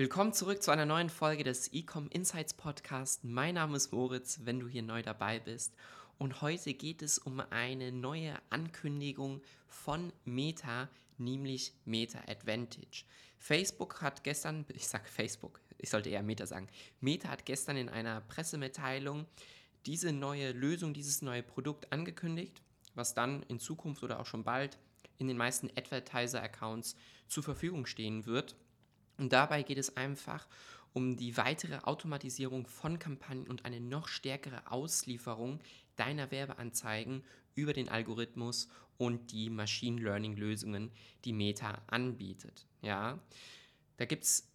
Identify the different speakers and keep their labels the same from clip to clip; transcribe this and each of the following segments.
Speaker 1: Willkommen zurück zu einer neuen Folge des Ecom Insights Podcast. Mein Name ist Moritz, wenn du hier neu dabei bist. Und heute geht es um eine neue Ankündigung von Meta, nämlich Meta Advantage. Facebook hat gestern, ich sage Facebook, ich sollte eher Meta sagen, Meta hat gestern in einer Pressemitteilung diese neue Lösung, dieses neue Produkt angekündigt, was dann in Zukunft oder auch schon bald in den meisten Advertiser-Accounts zur Verfügung stehen wird. Und dabei geht es einfach um die weitere Automatisierung von Kampagnen und eine noch stärkere Auslieferung deiner Werbeanzeigen über den Algorithmus und die Machine Learning Lösungen, die Meta anbietet. Ja, da gibt es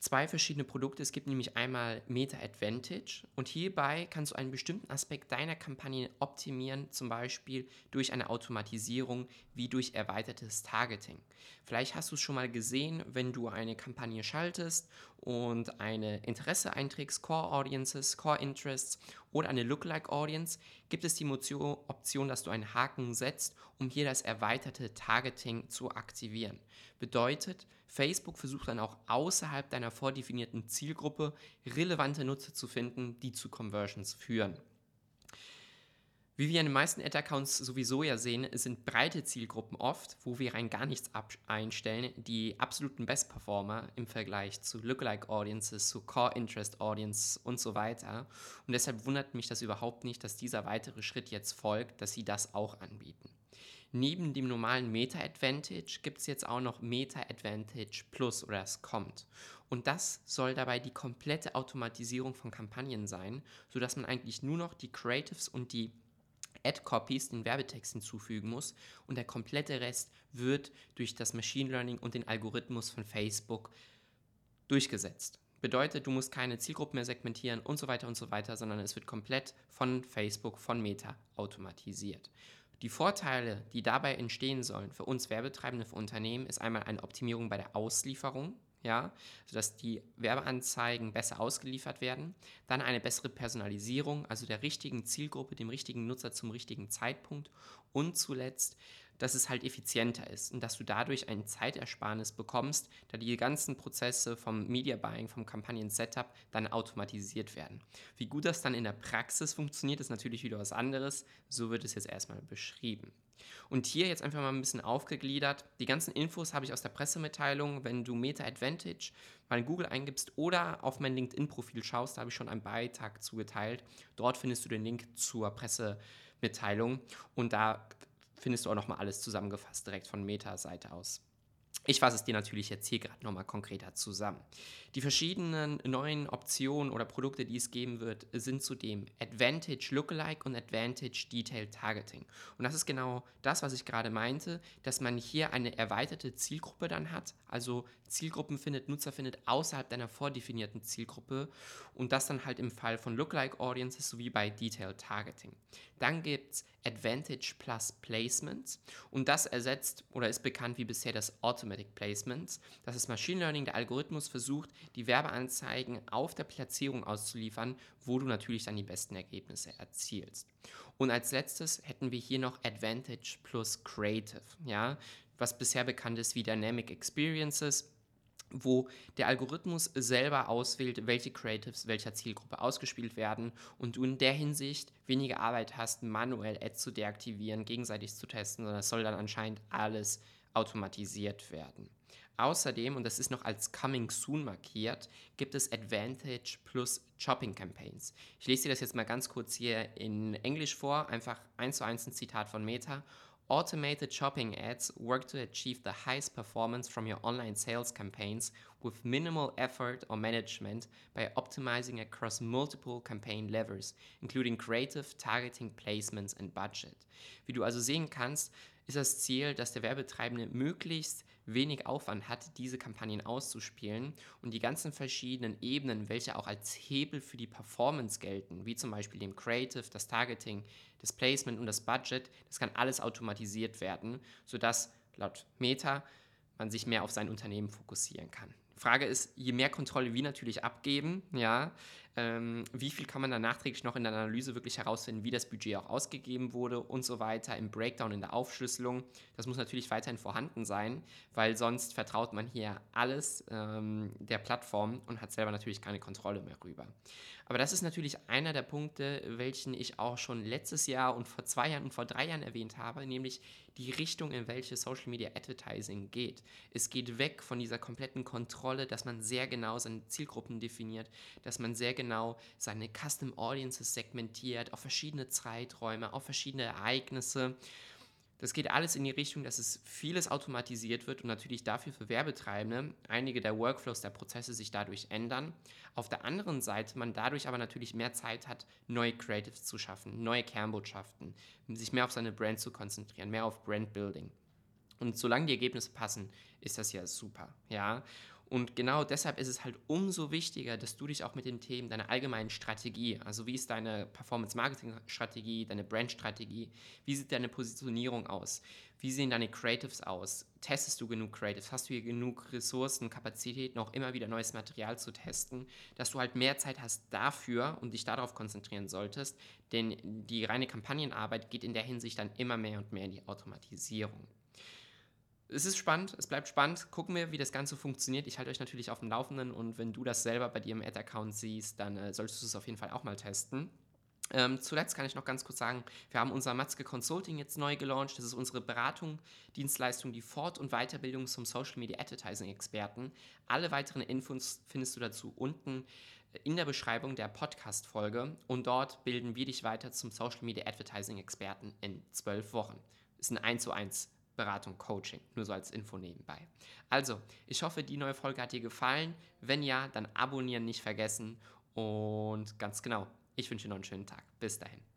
Speaker 1: zwei verschiedene Produkte. Es gibt nämlich einmal Meta Advantage und hierbei kannst du einen bestimmten Aspekt deiner Kampagne optimieren, zum Beispiel durch eine Automatisierung wie durch erweitertes Targeting. Vielleicht hast du es schon mal gesehen, wenn du eine Kampagne schaltest und eine Interesse einträgst, Core Audiences, Core Interests oder eine Lookalike Audience, gibt es die Option, dass du einen Haken setzt, um hier das erweiterte Targeting zu aktivieren. Bedeutet, Facebook versucht dann auch außerhalb deiner vordefinierten Zielgruppe relevante Nutzer zu finden, die zu Conversions führen. Wie wir in den meisten Ad-Accounts sowieso ja sehen, sind breite Zielgruppen oft, wo wir rein gar nichts einstellen, die absoluten Best-Performer im Vergleich zu Lookalike Audiences, zu Core Interest Audience und so weiter. Und deshalb wundert mich das überhaupt nicht, dass dieser weitere Schritt jetzt folgt, dass sie das auch anbieten. Neben dem normalen Meta Advantage gibt es jetzt auch noch Meta Advantage Plus oder es kommt. Und das soll dabei die komplette Automatisierung von Kampagnen sein, sodass man eigentlich nur noch die Creatives und die Ad-Copies, den Werbetext hinzufügen muss und der komplette Rest wird durch das Machine Learning und den Algorithmus von Facebook durchgesetzt. Bedeutet, du musst keine Zielgruppen mehr segmentieren und so weiter und so weiter, sondern es wird komplett von Facebook, von Meta automatisiert. Die Vorteile, die dabei entstehen sollen für uns Werbetreibende, für Unternehmen, ist einmal eine Optimierung bei der Auslieferung, ja, sodass die Werbeanzeigen besser ausgeliefert werden. Dann eine bessere Personalisierung, also der richtigen Zielgruppe, dem richtigen Nutzer zum richtigen Zeitpunkt. Und zuletzt dass es halt effizienter ist und dass du dadurch ein Zeitersparnis bekommst, da die ganzen Prozesse vom Media Buying, vom Kampagnen-Setup dann automatisiert werden. Wie gut das dann in der Praxis funktioniert, ist natürlich wieder was anderes. So wird es jetzt erstmal beschrieben. Und hier jetzt einfach mal ein bisschen aufgegliedert. Die ganzen Infos habe ich aus der Pressemitteilung. Wenn du Meta Advantage mal in Google eingibst oder auf mein LinkedIn-Profil schaust, da habe ich schon einen Beitrag zugeteilt. Dort findest du den Link zur Pressemitteilung und da findest du auch nochmal alles zusammengefasst direkt von Meta-Seite aus. Ich fasse es dir natürlich jetzt hier gerade nochmal konkreter zusammen. Die verschiedenen neuen Optionen oder Produkte, die es geben wird, sind zudem Advantage Lookalike und Advantage Detailed Targeting. Und das ist genau das, was ich gerade meinte, dass man hier eine erweiterte Zielgruppe dann hat, also Zielgruppen findet, Nutzer findet außerhalb deiner vordefinierten Zielgruppe und das dann halt im Fall von Lookalike Audiences sowie bei Detailed Targeting. Dann gibt es Advantage Plus Placements und das ersetzt oder ist bekannt wie bisher das Automatic Placements. Das ist Machine Learning, der Algorithmus versucht, die Werbeanzeigen auf der Platzierung auszuliefern, wo du natürlich dann die besten Ergebnisse erzielst. Und als letztes hätten wir hier noch Advantage plus Creative, ja, was bisher bekannt ist wie Dynamic Experiences wo der Algorithmus selber auswählt, welche Creatives welcher Zielgruppe ausgespielt werden und du in der Hinsicht weniger Arbeit hast, manuell Ads zu deaktivieren, gegenseitig zu testen, sondern es soll dann anscheinend alles automatisiert werden. Außerdem, und das ist noch als Coming Soon markiert, gibt es Advantage plus Shopping Campaigns. Ich lese dir das jetzt mal ganz kurz hier in Englisch vor, einfach eins zu eins ein Zitat von Meta. Automated shopping ads work to achieve the highest performance from your online sales campaigns with minimal effort or management by optimizing across multiple campaign levers, including creative, targeting, placements and budget. Wie du also sehen kannst, ist das Ziel, dass der Werbetreibende möglichst wenig Aufwand hat, diese Kampagnen auszuspielen und die ganzen verschiedenen Ebenen, welche auch als Hebel für die Performance gelten, wie zum Beispiel dem Creative, das Targeting, das Placement und das Budget, das kann alles automatisiert werden, sodass laut Meta man sich mehr auf sein Unternehmen fokussieren kann. Frage ist, je mehr Kontrolle wir natürlich abgeben, ja, ähm, wie viel kann man dann nachträglich noch in der Analyse wirklich herausfinden, wie das Budget auch ausgegeben wurde und so weiter, im Breakdown, in der Aufschlüsselung. Das muss natürlich weiterhin vorhanden sein, weil sonst vertraut man hier alles ähm, der Plattform und hat selber natürlich keine Kontrolle mehr rüber. Aber das ist natürlich einer der Punkte, welchen ich auch schon letztes Jahr und vor zwei Jahren und vor drei Jahren erwähnt habe, nämlich die Richtung, in welche Social Media Advertising geht. Es geht weg von dieser kompletten Kontrolle, dass man sehr genau seine Zielgruppen definiert, dass man sehr genau seine Custom Audiences segmentiert auf verschiedene Zeiträume, auf verschiedene Ereignisse das geht alles in die Richtung, dass es vieles automatisiert wird und natürlich dafür für Werbetreibende einige der Workflows, der Prozesse sich dadurch ändern. Auf der anderen Seite man dadurch aber natürlich mehr Zeit hat, neue Creatives zu schaffen, neue Kernbotschaften, sich mehr auf seine Brand zu konzentrieren, mehr auf Brandbuilding. Und solange die Ergebnisse passen, ist das ja super, ja. Und genau deshalb ist es halt umso wichtiger, dass du dich auch mit den Themen deiner allgemeinen Strategie, also wie ist deine Performance-Marketing-Strategie, deine Brand-Strategie, wie sieht deine Positionierung aus, wie sehen deine Creatives aus, testest du genug Creatives, hast du hier genug Ressourcen, Kapazitäten, auch immer wieder neues Material zu testen, dass du halt mehr Zeit hast dafür und dich darauf konzentrieren solltest, denn die reine Kampagnenarbeit geht in der Hinsicht dann immer mehr und mehr in die Automatisierung es ist spannend, es bleibt spannend. Gucken wir, wie das Ganze funktioniert. Ich halte euch natürlich auf dem Laufenden und wenn du das selber bei dir im Ad-Account siehst, dann äh, solltest du es auf jeden Fall auch mal testen. Ähm, zuletzt kann ich noch ganz kurz sagen, wir haben unser Matzke Consulting jetzt neu gelauncht. Das ist unsere Beratung, Dienstleistung, die Fort- und Weiterbildung zum Social Media Advertising Experten. Alle weiteren Infos findest du dazu unten in der Beschreibung der Podcast-Folge und dort bilden wir dich weiter zum Social Media Advertising Experten in zwölf Wochen. Das ist ein 1 zu 1 Beratung, Coaching. Nur so als Info nebenbei. Also, ich hoffe, die neue Folge hat dir gefallen. Wenn ja, dann abonnieren nicht vergessen. Und ganz genau, ich wünsche dir noch einen schönen Tag. Bis dahin.